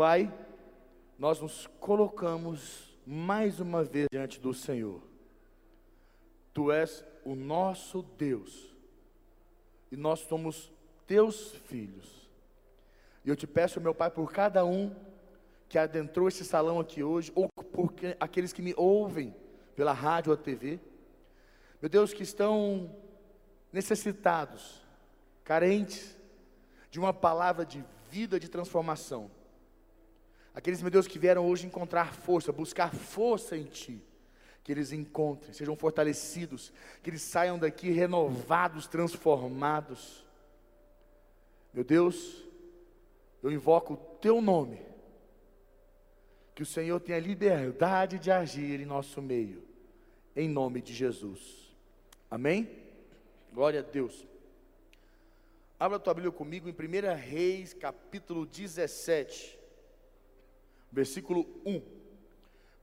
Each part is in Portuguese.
Pai, nós nos colocamos mais uma vez diante do Senhor. Tu és o nosso Deus e nós somos teus filhos. E eu te peço, meu Pai, por cada um que adentrou esse salão aqui hoje, ou por aqueles que me ouvem pela rádio ou TV, meu Deus, que estão necessitados, carentes de uma palavra de vida, de transformação. Aqueles, meu Deus, que vieram hoje encontrar força, buscar força em Ti, que eles encontrem, sejam fortalecidos, que eles saiam daqui renovados, transformados. Meu Deus, eu invoco o Teu nome, que o Senhor tenha liberdade de agir em nosso meio, em nome de Jesus. Amém? Glória a Deus. Abra a tua Bíblia comigo em 1 Reis, capítulo 17, versículo 1.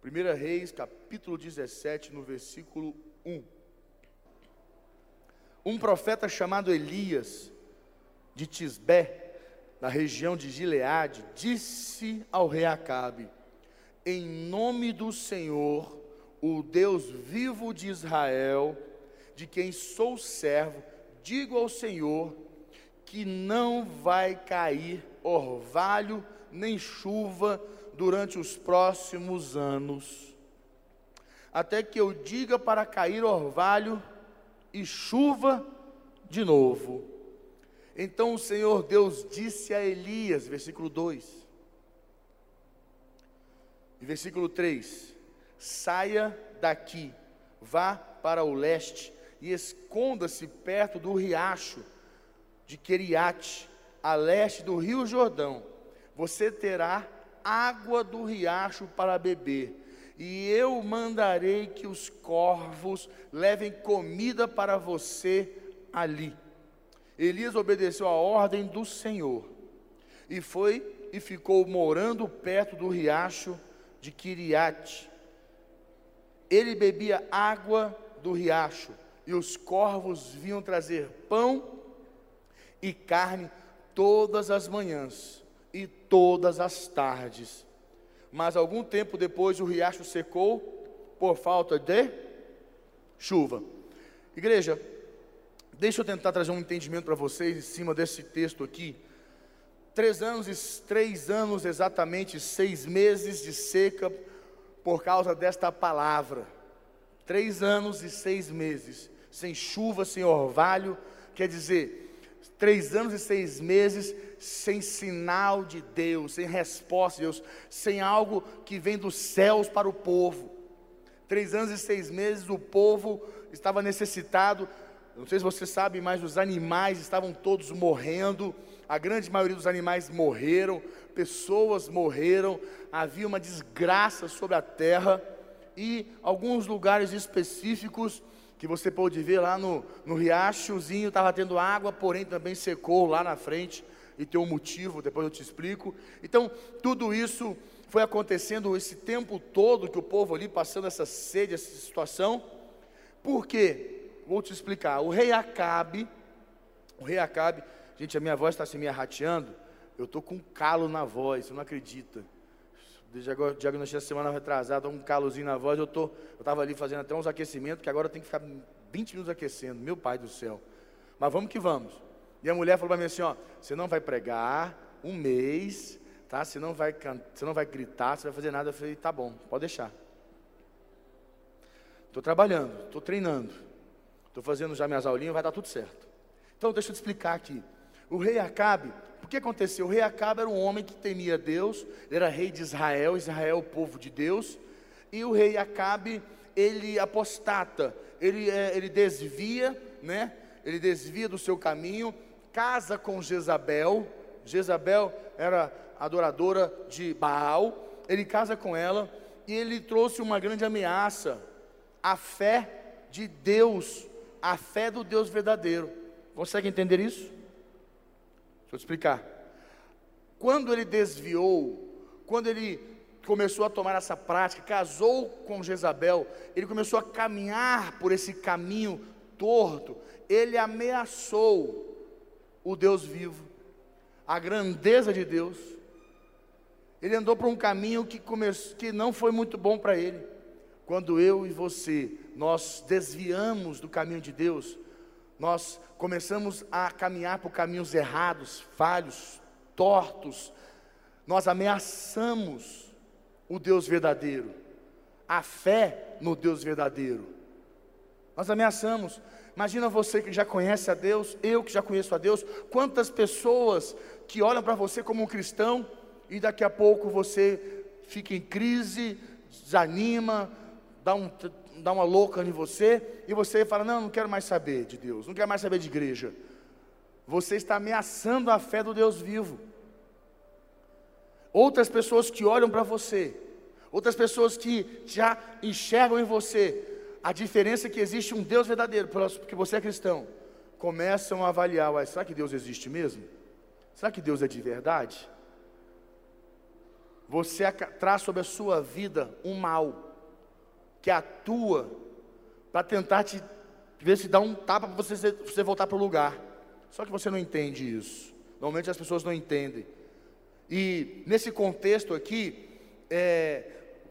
1 Reis, capítulo 17, no versículo 1. Um profeta chamado Elias, de Tisbé, na região de Gileade, disse ao rei Acabe: Em nome do Senhor, o Deus vivo de Israel, de quem sou servo, digo ao Senhor que não vai cair orvalho nem chuva durante os próximos anos, até que eu diga para cair orvalho e chuva de novo. Então o Senhor Deus disse a Elias, versículo 2, e versículo 3: Saia daqui, vá para o leste e esconda-se perto do riacho de Queriate, a leste do rio Jordão, você terá água do riacho para beber, e eu mandarei que os corvos levem comida para você ali. Elias obedeceu a ordem do Senhor e foi e ficou morando perto do riacho de Quiriate. Ele bebia água do riacho e os corvos vinham trazer pão e carne todas as manhãs e todas as tardes. Mas algum tempo depois o riacho secou por falta de chuva. Igreja, deixa eu tentar trazer um entendimento para vocês em cima desse texto aqui. Três anos três anos exatamente, seis meses de seca por causa desta palavra. Três anos e seis meses, sem chuva, sem orvalho, quer dizer, três anos e seis meses sem sinal de Deus, sem resposta de Deus, sem algo que vem dos céus para o povo. Três anos e seis meses o povo estava necessitado. Não sei se você sabe, mas os animais estavam todos morrendo. A grande maioria dos animais morreram, pessoas morreram, havia uma desgraça sobre a terra e alguns lugares específicos que você pôde ver lá no, no riachozinho, estava tendo água, porém também secou lá na frente, e tem um motivo, depois eu te explico. Então, tudo isso foi acontecendo esse tempo todo que o povo ali passando essa sede, essa situação. Por quê? Vou te explicar. O rei Acabe, o rei Acabe, gente, a minha voz está se me arrateando, eu estou com um calo na voz, você não acredita diagnóstico a semana retrasada, um calozinho na voz, eu tô, eu estava ali fazendo até uns aquecimentos, que agora tem que ficar 20 minutos aquecendo, meu pai do céu. Mas vamos que vamos. E a mulher falou para mim assim, ó, você não vai pregar um mês, tá? Você não vai você não vai gritar, você vai fazer nada. Eu falei, tá bom, pode deixar. Estou trabalhando, estou treinando, estou fazendo já minhas aulinhas, vai dar tudo certo. Então deixa eu te explicar aqui. O rei Acabe, o que aconteceu? O rei Acabe era um homem que temia Deus, ele era rei de Israel, Israel é o povo de Deus, e o rei Acabe, ele apostata, ele, é, ele desvia, né? Ele desvia do seu caminho, casa com Jezabel, Jezabel era adoradora de Baal, ele casa com ela, e ele trouxe uma grande ameaça, a fé de Deus, a fé do Deus verdadeiro. Consegue entender isso? Deixa eu te explicar. Quando ele desviou, quando ele começou a tomar essa prática, casou com Jezabel, ele começou a caminhar por esse caminho torto, ele ameaçou o Deus vivo, a grandeza de Deus. Ele andou por um caminho que, que não foi muito bom para ele. Quando eu e você, nós desviamos do caminho de Deus, nós começamos a caminhar por caminhos errados, falhos, tortos, nós ameaçamos o Deus verdadeiro, a fé no Deus verdadeiro. Nós ameaçamos. Imagina você que já conhece a Deus, eu que já conheço a Deus, quantas pessoas que olham para você como um cristão e daqui a pouco você fica em crise, desanima, dá, um, dá uma louca em você e você fala: Não, não quero mais saber de Deus, não quero mais saber de igreja. Você está ameaçando a fé do Deus vivo. Outras pessoas que olham para você, outras pessoas que já enxergam em você a diferença é que existe um Deus verdadeiro, porque você é cristão, começam a avaliar: será que Deus existe mesmo? Será que Deus é de verdade? Você traz sobre a sua vida um mal que atua para tentar te ver se dá um tapa para você, você voltar para o lugar. Só que você não entende isso. Normalmente as pessoas não entendem. E nesse contexto aqui, é,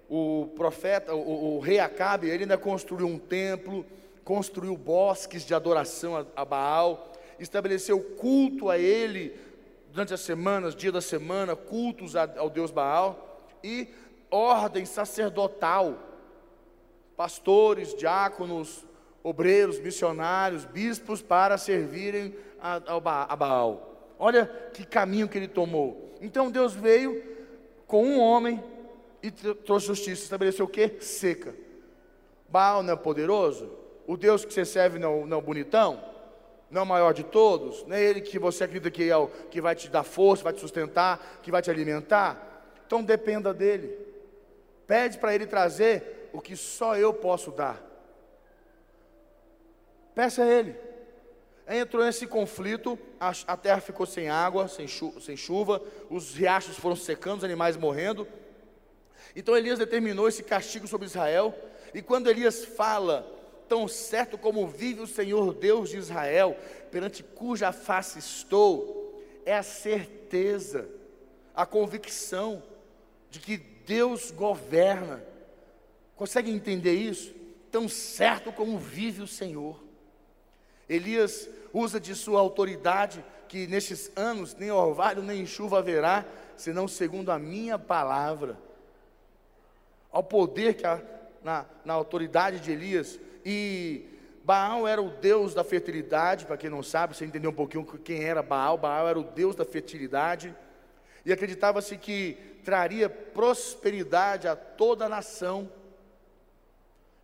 o profeta, o, o, rei Acabe, ele ainda construiu um templo, construiu bosques de adoração a, a Baal, estabeleceu culto a ele durante as semanas, dia da semana, cultos a, ao Deus Baal e ordem sacerdotal, pastores, diáconos, obreiros, missionários, bispos para servirem a, Baal. Olha que caminho que ele tomou. Então Deus veio com um homem e trouxe justiça. Estabeleceu o que? Seca. Baal não é poderoso? O Deus que você serve não, não é bonitão? Não é o maior de todos? Não é ele que você acredita que é o que vai te dar força, vai te sustentar, que vai te alimentar? Então dependa dele. Pede para ele trazer o que só eu posso dar. Peça a ele. Entrou nesse conflito, a, terra ficou sem água, sem, sem chuva, os riachos foram secando, os animais morrendo. Então Elias determinou esse castigo sobre Israel. E quando Elias fala, tão certo como vive o Senhor Deus de Israel, perante cuja face estou, é a certeza, a convicção de que Deus governa. Consegue entender isso? Tão certo como vive o Senhor. Elias usa de sua autoridade, que nestes anos nem orvalho nem chuva haverá, senão segundo a minha palavra. Ao poder que há na, na autoridade de Elias. E Baal era o deus da fertilidade, para quem não sabe, você entendeu um pouquinho quem era Baal. Baal era o deus da fertilidade. E acreditava-se que traria prosperidade a toda a nação.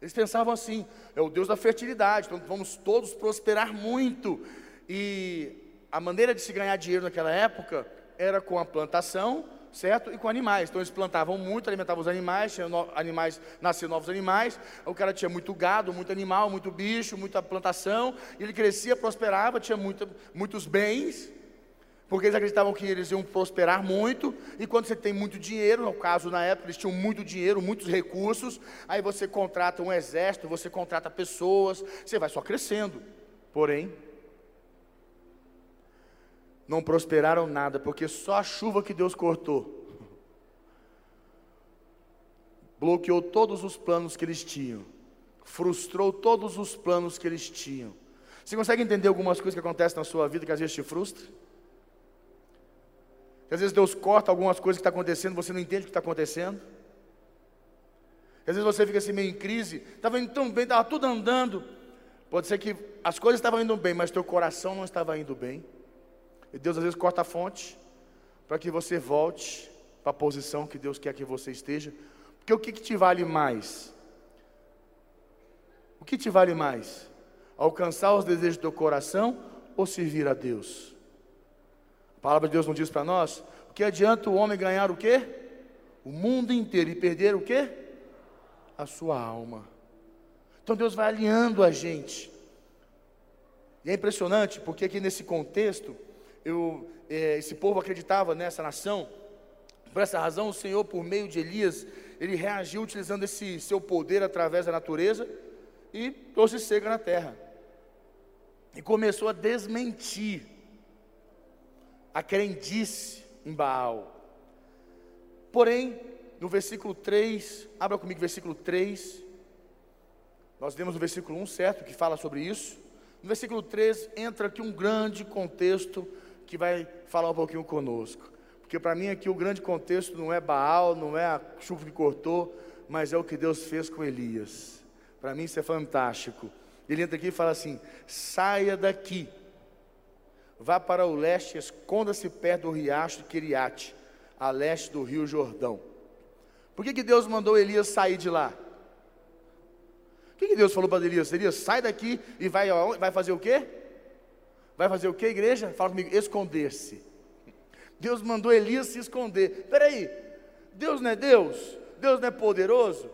Eles pensavam assim: é o Deus da fertilidade, então vamos todos prosperar muito. E a maneira de se ganhar dinheiro naquela época era com a plantação, certo? E com animais. Então eles plantavam muito, alimentavam os animais, tinham no, animais, nasciam novos animais. O cara tinha muito gado, muito animal, muito bicho, muita plantação. E ele crescia, prosperava, tinha muito, muitos bens porque eles acreditavam que eles iam prosperar muito, e quando você tem muito dinheiro, no caso na época eles tinham muito dinheiro, muitos recursos, aí você contrata um exército, você contrata pessoas, você vai só crescendo. Porém, não prosperaram nada, porque só a chuva que Deus cortou bloqueou todos os planos que eles tinham, frustrou todos os planos que eles tinham. Você consegue entender algumas coisas que acontecem na sua vida que às vezes te frustram? Às vezes Deus corta algumas coisas que estão tá acontecendo, você não entende o que está acontecendo. às vezes você fica assim meio em crise, estava indo tão bem, estava tudo andando. Pode ser que as coisas estavam indo bem, mas teu coração não estava indo bem. E Deus às vezes corta a fonte para que você volte para a posição que Deus quer que você esteja. Porque o que, que te vale mais? O que te vale mais? Alcançar os desejos do teu coração ou servir a Deus? A palavra de Deus não diz para nós? O que adianta o homem ganhar o quê? O mundo inteiro e perder o quê? A sua alma. Então Deus vai alinhando a gente. E é impressionante porque aqui nesse contexto, eu, é, esse povo acreditava nessa nação. Por essa razão, o Senhor, por meio de Elias, ele reagiu utilizando esse seu poder através da natureza e trouxe seca na terra. E começou a desmentir a crendice em Baal. Porém, no versículo 3, abra comigo versículo 3. Nós temos o versículo 1 certo, que fala sobre isso. No versículo 3 entra aqui um grande contexto que vai falar um pouquinho conosco. Porque para mim aqui o grande contexto não é Baal, não é a chuva que cortou, mas é o que Deus fez com Elias. Para mim isso é fantástico. Ele entra aqui e fala assim: saia daqui, vá para o leste, esconda-se perto do riacho de Quiriate, a leste do rio Jordão. Por que, que Deus mandou Elias sair de lá? O que, que Deus falou para Elias? Elias, sai daqui e vai, vai fazer o quê? Vai fazer o quê, igreja? Fala comigo, esconder-se. Deus mandou Elias se esconder. Peraí, Deus não é Deus? Deus não é poderoso?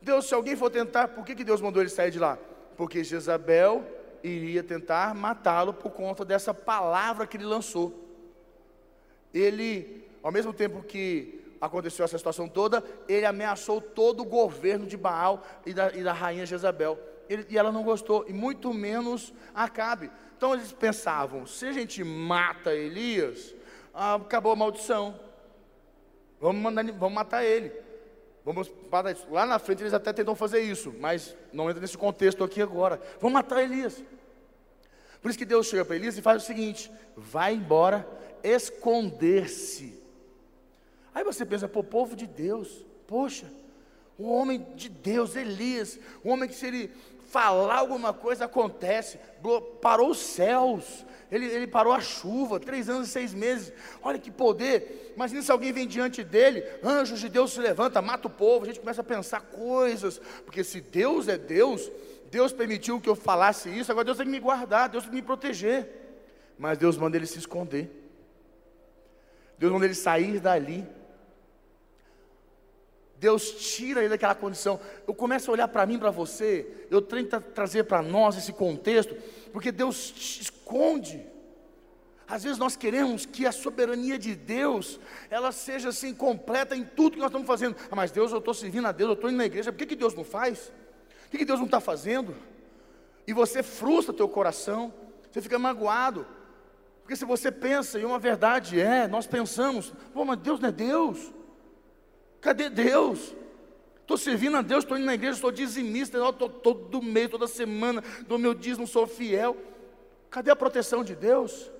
Deus, se alguém for tentar, por que, que Deus mandou ele sair de lá? Porque Jezabel iria tentar matá-lo por conta dessa palavra que ele lançou. Ele, ao mesmo tempo que aconteceu essa situação toda, ele ameaçou todo o governo de Baal e da, e da rainha Jezabel. Ele, e ela não gostou, e muito menos Acabe. Então eles pensavam: se a gente mata Elias, ah, acabou a maldição. Vamos, mandar, vamos matar ele. Vamos isso. Lá na frente eles até tentam fazer isso, mas não entra nesse contexto aqui agora. Vamos matar Elias. Por isso que Deus chega para Elias e faz o seguinte: vai embora, esconder-se. Aí você pensa, pô, povo de Deus, poxa, o homem de Deus, Elias, o homem que se ele falar alguma coisa acontece, parou os céus, ele, ele parou a chuva, três anos e seis meses. Olha que poder. Imagina se alguém vem diante dele, anjos de Deus se levanta, mata o povo. A gente começa a pensar coisas, porque se Deus é Deus, Deus permitiu que eu falasse isso, agora Deus tem que me guardar, Deus tem que me proteger. Mas Deus manda ele se esconder. Deus manda ele sair dali. Deus tira ele daquela condição. Eu começo a olhar para mim, para você, eu tento trazer para nós esse contexto, porque Deus te esconde. Às vezes nós queremos que a soberania de Deus, ela seja assim completa em tudo que nós estamos fazendo. Ah, mas Deus, eu estou servindo a Deus, eu estou indo na igreja, por que, que Deus não faz? Por que, que Deus não está fazendo? E você frustra teu coração, você fica magoado. Porque se você pensa, e uma verdade é, nós pensamos, pô, mas Deus não é Deus. Cadê Deus? Estou servindo a Deus, estou indo na igreja, estou dizimista, estou todo mês, toda semana, do meu dízimo, sou fiel. Cadê a proteção de Deus?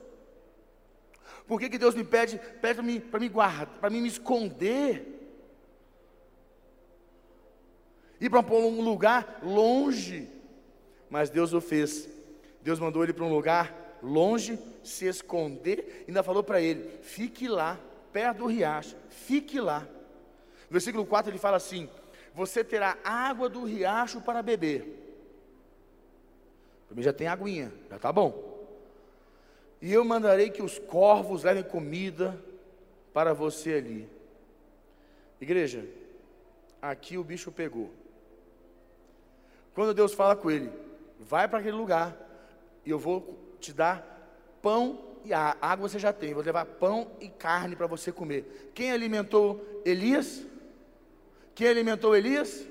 Por que, que Deus me pede, pede para me, me guardar, para me esconder? Ir para um lugar longe. Mas Deus o fez. Deus mandou ele para um lugar longe, se esconder, e ainda falou para ele: fique lá, perto do riacho, fique lá. No versículo 4 ele fala assim: Você terá água do riacho para beber. Para mim já tem aguinha, já está bom. E eu mandarei que os corvos levem comida para você ali. Igreja, aqui o bicho pegou. Quando Deus fala com ele, vai para aquele lugar e eu vou te dar pão e água você já tem. Vou levar pão e carne para você comer. Quem alimentou Elias? Quem alimentou Elias?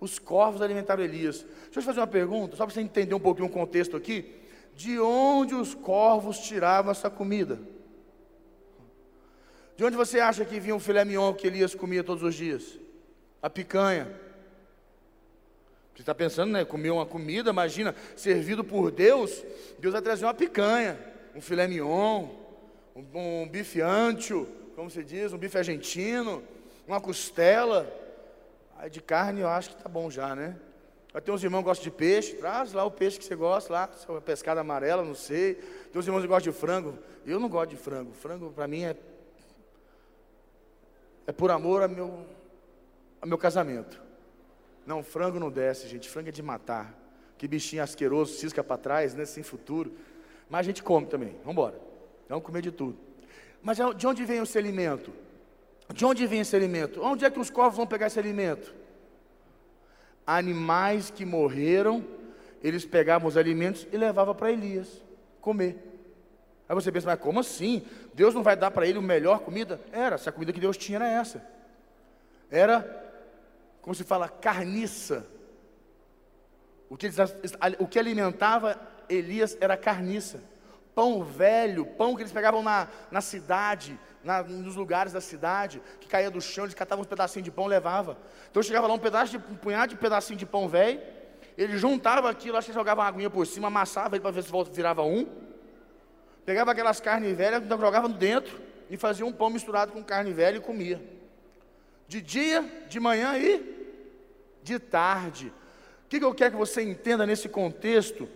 Os corvos alimentaram Elias. Deixa eu te fazer uma pergunta, só para você entender um pouquinho o contexto aqui. De onde os corvos tiravam essa comida? De onde você acha que vinha o filé mignon que Elias comia todos os dias? A picanha. Você está pensando, né? Comer uma comida, imagina, servido por Deus, Deus vai trazer uma picanha, um filé mignon, um, um bife ancho, como se diz, um bife argentino, uma costela. Aí de carne eu acho que tá bom já, né? Vai ter uns irmãos que gostam de peixe, traz lá o peixe que você gosta, lá, pescada amarela, não sei. Tem uns irmãos que gostam de frango. Eu não gosto de frango. Frango para mim é é por amor ao meu, ao meu casamento. Não, frango não desce, gente. Frango é de matar. Que bichinho asqueroso, cisca para trás, né? Sem futuro. Mas a gente come também. Vamos embora. Vamos comer de tudo. Mas de onde vem esse alimento? De onde vem esse alimento? Onde é que os corvos vão pegar esse alimento? Animais que morreram, eles pegavam os alimentos e levavam para Elias comer. Aí você pensa, mas como assim? Deus não vai dar para ele a melhor comida? Era, se a comida que Deus tinha era essa. Era, como se fala, carniça. O que, o que alimentava Elias era carniça. Pão velho, pão que eles pegavam na, na cidade, na, nos lugares da cidade, que caía do chão, eles catavam uns pedacinhos de pão e levava. Então chegava lá um pedaço de um punhado de pedacinho de pão velho, ele juntava aquilo, acho que jogava uma aguinha por cima, amassava ele para ver se virava um. Pegava aquelas carnes velhas, jogava dentro e fazia um pão misturado com carne velha e comia. De dia, de manhã e de tarde. O que, que eu quero que você entenda nesse contexto?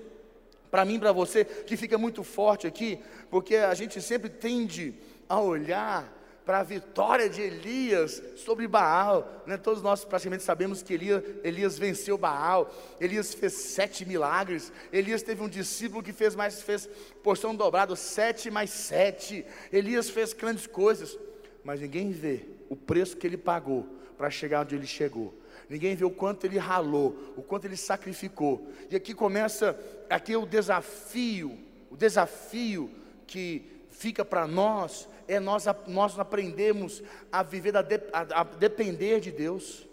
Para mim, para você, que fica muito forte aqui, porque a gente sempre tende a olhar para a vitória de Elias sobre Baal. Né? Todos nós praticamente sabemos que Elias, Elias, venceu Baal, Elias fez sete milagres, Elias teve um discípulo que fez mais, fez porção dobrada, sete mais sete. Elias fez grandes coisas, mas ninguém vê o preço que ele pagou para chegar onde ele chegou. Ninguém vê o quanto ele ralou, o quanto ele sacrificou. E aqui começa aqui o desafio, o desafio que fica para nós é nós, nós aprendemos a viver, de, a, a depender de Deus,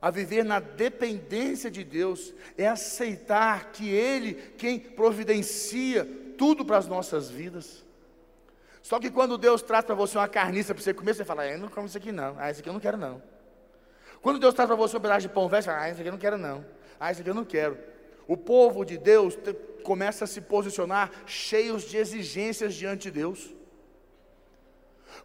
a viver na dependência de Deus, é aceitar que Ele, quem providencia tudo para as nossas vidas. Só que quando Deus traz para você uma carniça para você comer, você fala, ah, eu não como isso aqui não, ah, isso aqui eu não quero não. Quando Deus traz para você um pedaço de pão velho, você fala, ah, isso aqui eu não quero não, ah, isso aqui eu não quero. O povo de Deus começa a se posicionar cheios de exigências diante de Deus.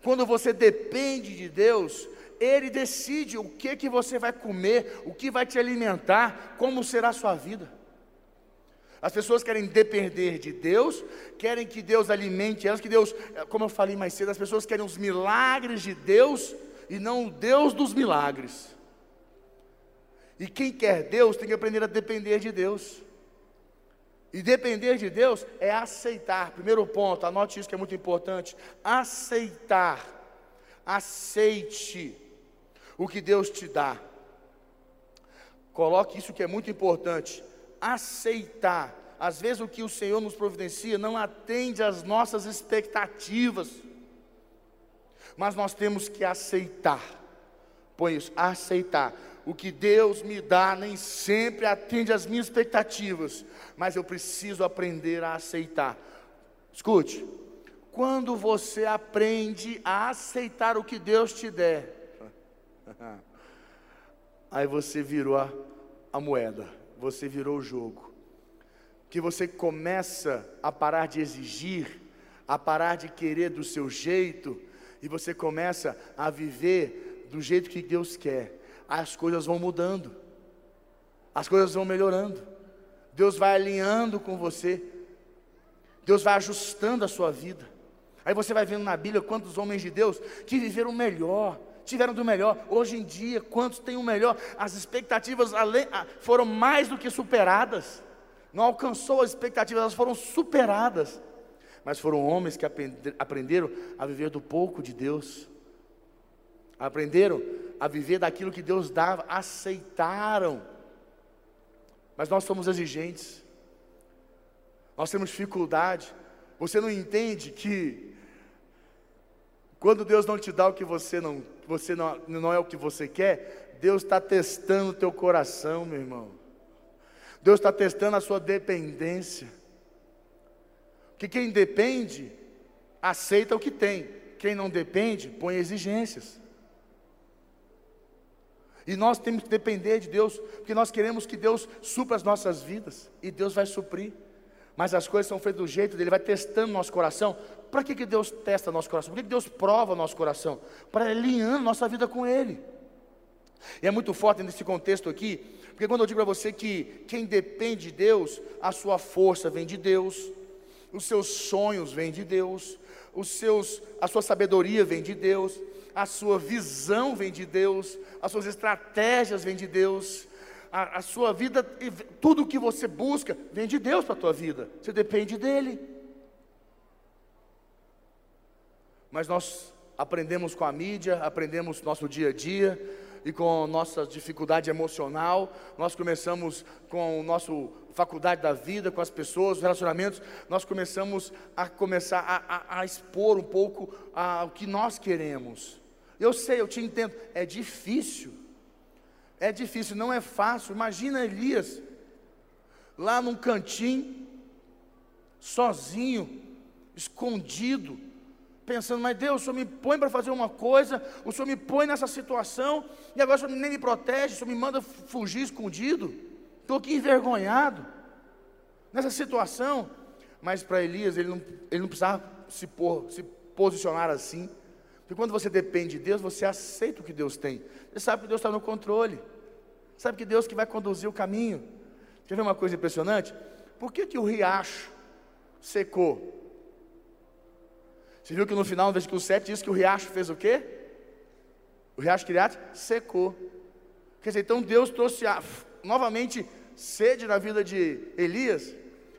Quando você depende de Deus, Ele decide o que, que você vai comer, o que vai te alimentar, como será a sua vida. As pessoas querem depender de Deus, querem que Deus alimente elas, que Deus, como eu falei mais cedo, as pessoas querem os milagres de Deus e não o Deus dos milagres. E quem quer Deus tem que aprender a depender de Deus. E depender de Deus é aceitar. Primeiro ponto, anote isso que é muito importante. Aceitar. Aceite o que Deus te dá. Coloque isso que é muito importante. Aceitar. Às vezes o que o Senhor nos providencia não atende às nossas expectativas. Mas nós temos que aceitar. Põe isso, aceitar o que Deus me dá nem sempre atende às minhas expectativas, mas eu preciso aprender a aceitar. Escute, quando você aprende a aceitar o que Deus te der, aí você virou a, a moeda, você virou o jogo, que você começa a parar de exigir, a parar de querer do seu jeito, e você começa a viver do jeito que Deus quer as coisas vão mudando, as coisas vão melhorando. Deus vai alinhando com você, Deus vai ajustando a sua vida. Aí você vai vendo na Bíblia quantos homens de Deus que viveram melhor, tiveram do melhor. Hoje em dia, quantos têm o melhor? As expectativas foram mais do que superadas. Não alcançou as expectativas, elas foram superadas. Mas foram homens que aprenderam a viver do pouco de Deus. Aprenderam a viver daquilo que Deus dava, aceitaram. Mas nós somos exigentes, nós temos dificuldade. Você não entende que quando Deus não te dá o que você não, você não, não é o que você quer, Deus está testando o teu coração, meu irmão. Deus está testando a sua dependência. Que quem depende, aceita o que tem. Quem não depende, põe exigências. E nós temos que depender de Deus, porque nós queremos que Deus supra as nossas vidas, e Deus vai suprir. Mas as coisas são feitas do jeito dele, Ele vai testando nosso coração. Para que, que Deus testa nosso coração? Por que, que Deus prova nosso coração? Para alinhar nossa vida com Ele. E é muito forte nesse contexto aqui, porque quando eu digo para você que quem depende de Deus, a sua força vem de Deus, os seus sonhos vêm de Deus, os seus, a sua sabedoria vem de Deus, a sua visão vem de Deus, as suas estratégias vêm de Deus, a, a sua vida, tudo o que você busca vem de Deus para a tua vida, você depende dEle. Mas nós aprendemos com a mídia, aprendemos no nosso dia a dia, e com nossa dificuldade emocional, nós começamos com o nosso faculdade da vida, com as pessoas, os relacionamentos, nós começamos a começar a, a, a expor um pouco a, o que nós queremos. Eu sei, eu te entendo. É difícil. É difícil, não é fácil. Imagina Elias lá num cantinho, sozinho, escondido, pensando, mas Deus, o Senhor me põe para fazer uma coisa, o Senhor me põe nessa situação, e agora o Senhor nem me protege, o Senhor me manda fugir escondido, estou aqui envergonhado, nessa situação. Mas para Elias, ele não, ele não precisava se, por, se posicionar assim, porque quando você depende de Deus, você aceita o que Deus tem, você sabe que Deus está no controle, sabe que Deus que vai conduzir o caminho. Quer ver uma coisa impressionante? Por que, que o riacho secou? Você viu que no final do versículo 7 diz que o riacho fez o quê? O riacho Criate secou. Quer dizer, então Deus trouxe a, novamente sede na vida de Elias.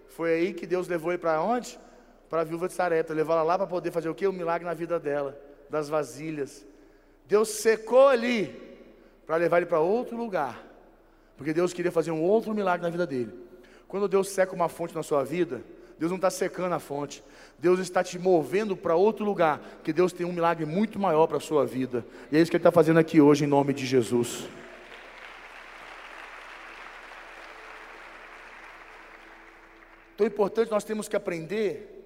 Foi aí que Deus levou ele para onde? Para a viúva de Sareta. Levou ela lá para poder fazer o quê? Um milagre na vida dela, das vasilhas. Deus secou ali para levar ele para outro lugar. Porque Deus queria fazer um outro milagre na vida dele. Quando Deus seca uma fonte na sua vida, Deus não está secando a fonte. Deus está te movendo para outro lugar. Que Deus tem um milagre muito maior para a sua vida. E é isso que Ele está fazendo aqui hoje, em nome de Jesus. Então é importante nós temos que aprender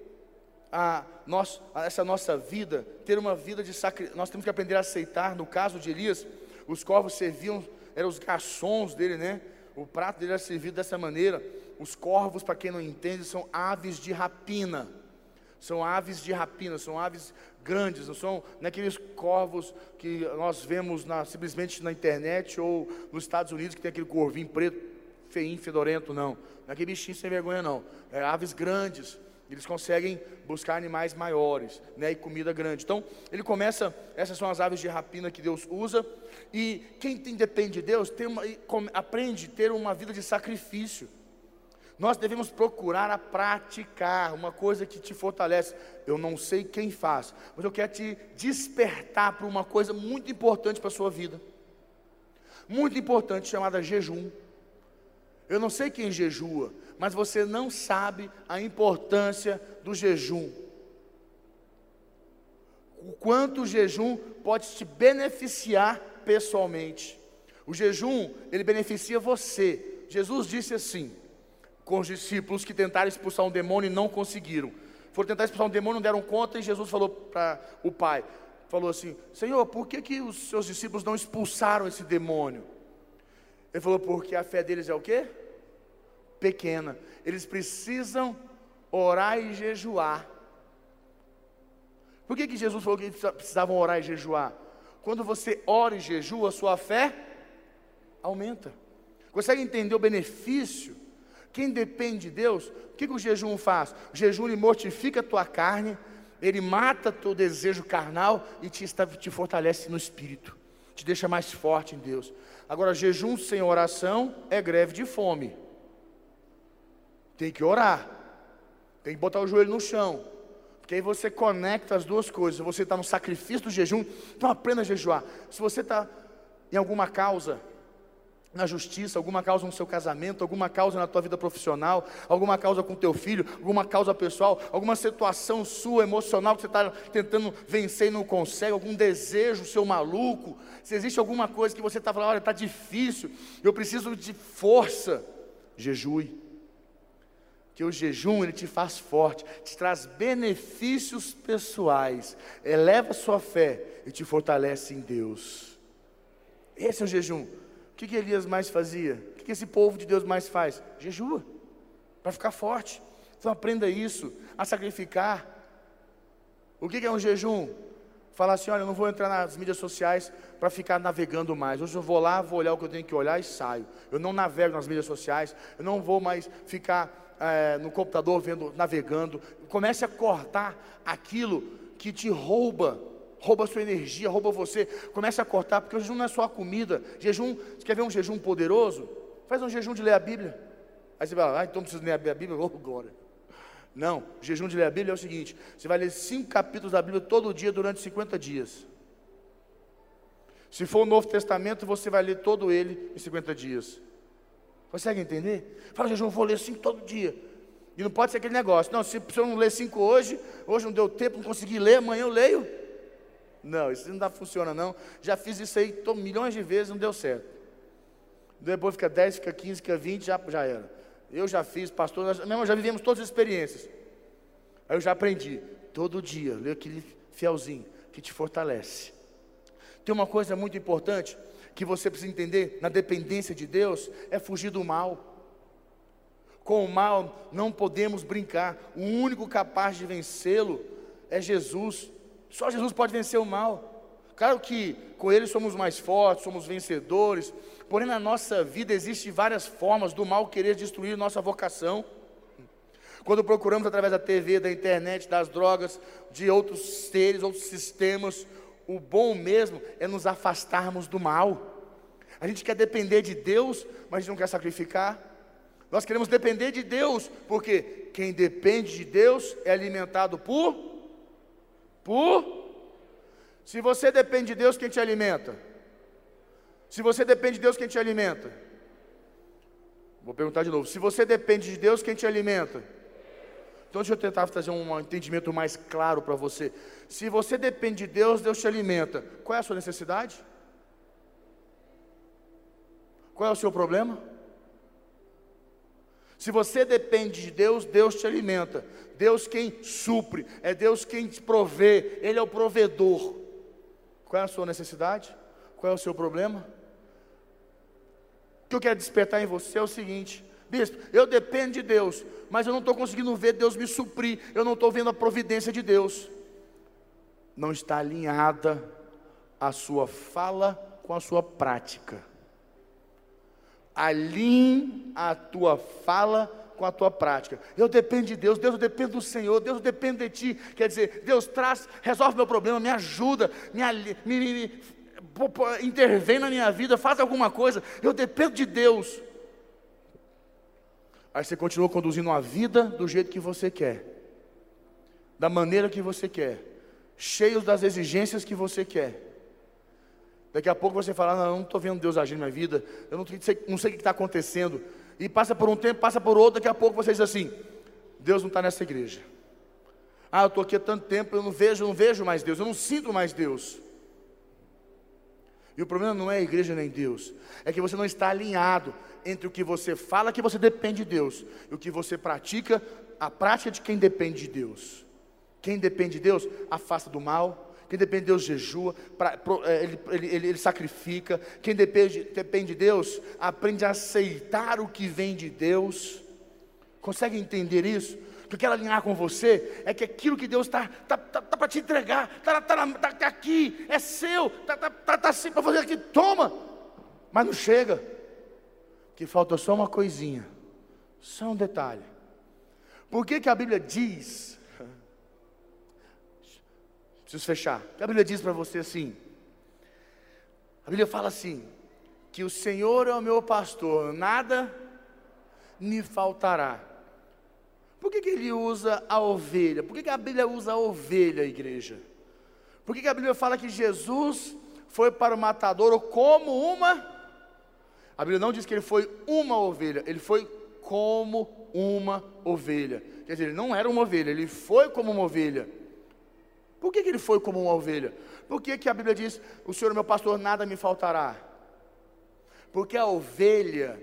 a, nós, a essa nossa vida, ter uma vida de sacrifício. Nós temos que aprender a aceitar. No caso de Elias, os corvos serviam, eram os garçons dele, né? O prato dele era servido dessa maneira. Os corvos, para quem não entende, são aves de rapina. São aves de rapina, são aves grandes, não são naqueles corvos que nós vemos na, simplesmente na internet ou nos Estados Unidos que tem aquele corvinho preto, feinho, fedorento, não. Não é aquele bichinho sem vergonha, não. É aves grandes. Eles conseguem buscar animais maiores, né, e comida grande. Então, ele começa, essas são as aves de rapina que Deus usa, e quem tem, depende de Deus, tem uma, aprende a ter uma vida de sacrifício. Nós devemos procurar a praticar uma coisa que te fortalece. Eu não sei quem faz, mas eu quero te despertar para uma coisa muito importante para a sua vida. Muito importante, chamada jejum. Eu não sei quem jejua, mas você não sabe a importância do jejum. O quanto o jejum pode te beneficiar pessoalmente. O jejum, ele beneficia você. Jesus disse assim: com os discípulos que tentaram expulsar um demônio e não conseguiram. Foram tentar expulsar um demônio, não deram conta, e Jesus falou para o pai, falou assim, Senhor, por que, que os seus discípulos não expulsaram esse demônio? Ele falou, porque a fé deles é o quê? Pequena. Eles precisam orar e jejuar. Por que, que Jesus falou que eles precisavam orar e jejuar? Quando você ora e jejua, sua fé aumenta. Consegue entender o benefício quem depende de Deus, o que, que o jejum faz? O jejum ele mortifica a tua carne, ele mata teu desejo carnal e te, te fortalece no espírito, te deixa mais forte em Deus. Agora, jejum sem oração é greve de fome. Tem que orar, tem que botar o joelho no chão, porque aí você conecta as duas coisas. Você está no sacrifício do jejum, então aprenda a jejuar. Se você está em alguma causa, na justiça, alguma causa no seu casamento, alguma causa na tua vida profissional, alguma causa com teu filho, alguma causa pessoal, alguma situação sua emocional que você está tentando vencer e não consegue, algum desejo seu maluco, se existe alguma coisa que você está falando, olha, está difícil, eu preciso de força, jejue. Que o jejum ele te faz forte, te traz benefícios pessoais, eleva sua fé e te fortalece em Deus. Esse é o jejum. O que, que Elias mais fazia? O que, que esse povo de Deus mais faz? Jejua, para ficar forte. Então aprenda isso, a sacrificar. O que, que é um jejum? Falar assim: olha, eu não vou entrar nas mídias sociais para ficar navegando mais. Hoje eu vou lá, vou olhar o que eu tenho que olhar e saio. Eu não navego nas mídias sociais, eu não vou mais ficar é, no computador vendo, navegando. Comece a cortar aquilo que te rouba rouba sua energia, rouba você. Comece a cortar, porque o jejum não é só a comida. Jejum, você quer ver um jejum poderoso? Faz um jejum de ler a Bíblia. Aí você vai ah, então preciso ler a Bíblia, oh glória. Não, o jejum de ler a Bíblia é o seguinte: você vai ler cinco capítulos da Bíblia todo dia durante 50 dias. Se for o Novo Testamento, você vai ler todo ele em 50 dias. Consegue entender? Fala, jejum, vou ler cinco todo dia. E não pode ser aquele negócio. Não, se, eu não ler cinco hoje, hoje não deu tempo, não consegui ler, amanhã eu leio. Não, isso não dá, funciona não. Já fiz isso aí tô, milhões de vezes, não deu certo. Depois fica 10, fica 15, fica 20, já, já era. Eu já fiz, pastor, nós mesmo já vivemos todas as experiências. Aí eu já aprendi, todo dia, ler aquele fielzinho, que te fortalece. Tem uma coisa muito importante que você precisa entender na dependência de Deus: é fugir do mal. Com o mal não podemos brincar, o único capaz de vencê-lo é Jesus. Só Jesus pode vencer o mal. Claro que com Ele somos mais fortes, somos vencedores, porém na nossa vida existem várias formas do mal querer destruir nossa vocação. Quando procuramos através da TV, da internet, das drogas, de outros seres, outros sistemas, o bom mesmo é nos afastarmos do mal. A gente quer depender de Deus, mas a gente não quer sacrificar. Nós queremos depender de Deus, porque quem depende de Deus é alimentado por por Se você depende de Deus, quem te alimenta? Se você depende de Deus, quem te alimenta? Vou perguntar de novo. Se você depende de Deus, quem te alimenta? Então deixa eu tentar trazer um entendimento mais claro para você. Se você depende de Deus, Deus te alimenta. Qual é a sua necessidade? Qual é o seu problema? Se você depende de Deus, Deus te alimenta. Deus quem supre, é Deus quem te provê, Ele é o provedor. Qual é a sua necessidade? Qual é o seu problema? O que eu quero despertar em você é o seguinte: Bispo, eu dependo de Deus, mas eu não estou conseguindo ver Deus me suprir, eu não estou vendo a providência de Deus. Não está alinhada a sua fala com a sua prática. Alinhe a tua fala com a tua prática. Eu dependo de Deus, Deus depende do Senhor, Deus depende de ti. Quer dizer, Deus traz, resolve meu problema, me ajuda, me, me, me, me intervém na minha vida, faz alguma coisa. Eu dependo de Deus. Aí você continua conduzindo a vida do jeito que você quer, da maneira que você quer, cheio das exigências que você quer. Daqui a pouco você fala: Não, eu não estou vendo Deus agir na minha vida, eu não sei, não sei o que está acontecendo. E passa por um tempo, passa por outro, daqui a pouco você diz assim: Deus não está nessa igreja. Ah, eu estou aqui há tanto tempo, eu não vejo, eu não vejo mais Deus, eu não sinto mais Deus. E o problema não é a igreja nem Deus, é que você não está alinhado entre o que você fala que você depende de Deus e o que você pratica, a prática de quem depende de Deus. Quem depende de Deus afasta do mal, quem depende de Deus jejua, pra, pro, é, ele, ele, ele, sacrifica, quem depende, depende de Deus aprende a aceitar o que vem de Deus. Consegue entender isso? O que eu quero alinhar com você é que aquilo que Deus está tá, tá, tá para te entregar, está tá, tá, tá, aqui, é seu, está tá, tá, tá assim para fazer aqui, toma, mas não chega que falta só uma coisinha, só um detalhe. Por que, que a Bíblia diz? Preciso fechar. A Bíblia diz para você assim. A Bíblia fala assim: que o Senhor é o meu pastor, nada me faltará. Por que, que ele usa a ovelha? Por que, que a Bíblia usa a ovelha, igreja? Por que, que a Bíblia fala que Jesus foi para o matadouro como uma a Bíblia não diz que ele foi uma ovelha, ele foi como uma ovelha. Quer dizer, ele não era uma ovelha, ele foi como uma ovelha. Por que, que ele foi como uma ovelha? Por que, que a Bíblia diz: O Senhor, meu pastor, nada me faltará? Porque a ovelha,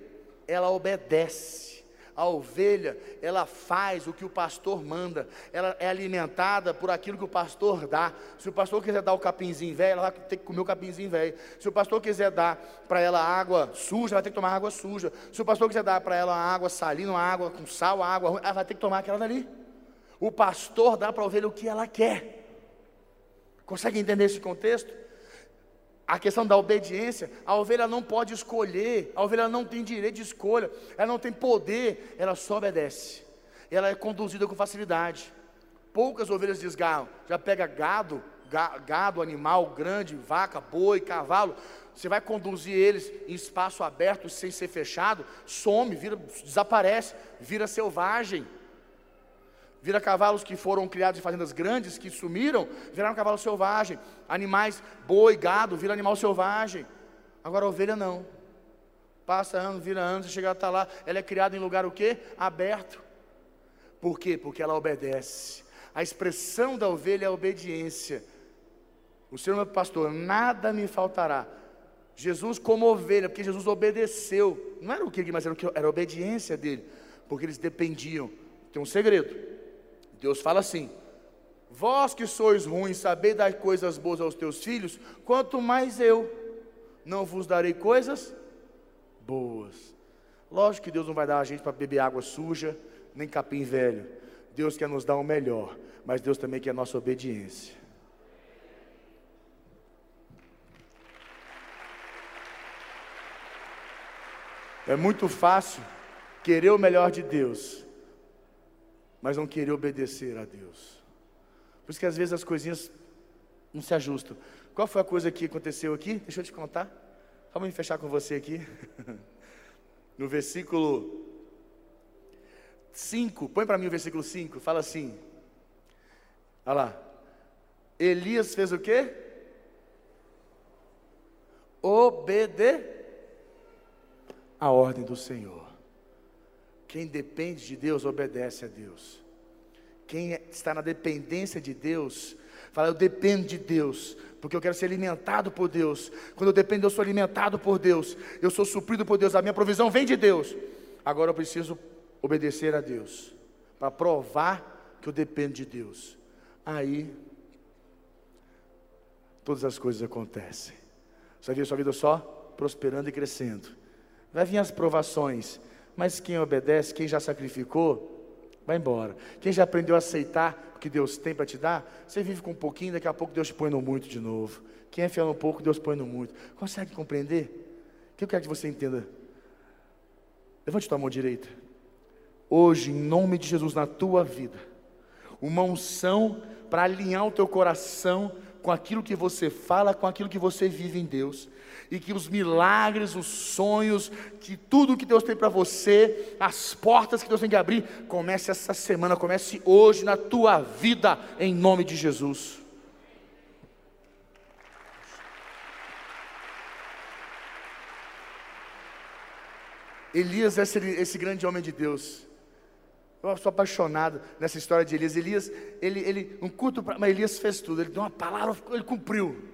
ela obedece. A ovelha, ela faz o que o pastor manda, ela é alimentada por aquilo que o pastor dá. Se o pastor quiser dar o capinzinho velho, ela vai ter que comer o capinzinho velho. Se o pastor quiser dar para ela água suja, ela vai ter que tomar água suja. Se o pastor quiser dar para ela água salina, água com sal, água ruim, ela vai ter que tomar aquela dali. O pastor dá para a ovelha o que ela quer. Consegue entender esse contexto? A questão da obediência, a ovelha não pode escolher, a ovelha não tem direito de escolha, ela não tem poder, ela só obedece. Ela é conduzida com facilidade. Poucas ovelhas desgarram, já pega gado, gado, animal grande, vaca, boi, cavalo, você vai conduzir eles em espaço aberto sem ser fechado, some, vira, desaparece, vira selvagem. Vira cavalos que foram criados em fazendas grandes, que sumiram, viraram cavalo selvagem. Animais, boi, gado, vira animal selvagem. Agora ovelha não. Passa ano, vira ano, você chega a estar lá, ela é criada em lugar o quê? Aberto. Por quê? Porque ela obedece. A expressão da ovelha é a obediência. O Senhor meu pastor, nada me faltará. Jesus como ovelha, porque Jesus obedeceu. Não era o que, mas era, o que, era a obediência dele. Porque eles dependiam. Tem um segredo. Deus fala assim: Vós que sois ruins, sabei dar coisas boas aos teus filhos, quanto mais eu não vos darei coisas boas. Lógico que Deus não vai dar a gente para beber água suja, nem capim velho. Deus quer nos dar o melhor, mas Deus também quer a nossa obediência. É muito fácil querer o melhor de Deus, mas não querer obedecer a Deus. Por isso que às vezes as coisinhas não se ajustam. Qual foi a coisa que aconteceu aqui? Deixa eu te contar. Vamos me fechar com você aqui. No versículo 5, põe para mim o versículo 5, fala assim. Olha lá. Elias fez o quê? Obede a ordem do Senhor. Quem depende de Deus, obedece a Deus. Quem está na dependência de Deus, fala, eu dependo de Deus, porque eu quero ser alimentado por Deus. Quando eu dependo, eu sou alimentado por Deus. Eu sou suprido por Deus. A minha provisão vem de Deus. Agora eu preciso obedecer a Deus, para provar que eu dependo de Deus. Aí, todas as coisas acontecem. Você vai ver sua vida só prosperando e crescendo. Vai vir as provações, mas quem obedece, quem já sacrificou, vai embora. Quem já aprendeu a aceitar o que Deus tem para te dar, você vive com um pouquinho, daqui a pouco Deus te põe no muito de novo. Quem é fiel no pouco, Deus põe no muito. Consegue compreender? O que eu quero que você entenda? Levante tua mão direita hoje, em nome de Jesus, na tua vida, uma unção para alinhar o teu coração com aquilo que você fala, com aquilo que você vive em Deus. E que os milagres, os sonhos, que tudo que Deus tem para você, as portas que Deus tem que abrir, comece essa semana, comece hoje na tua vida, em nome de Jesus. Elias é esse, esse grande homem de Deus. Eu sou apaixonado nessa história de Elias. Elias, ele, ele um culto, mas Elias fez tudo. Ele deu uma palavra, ele cumpriu.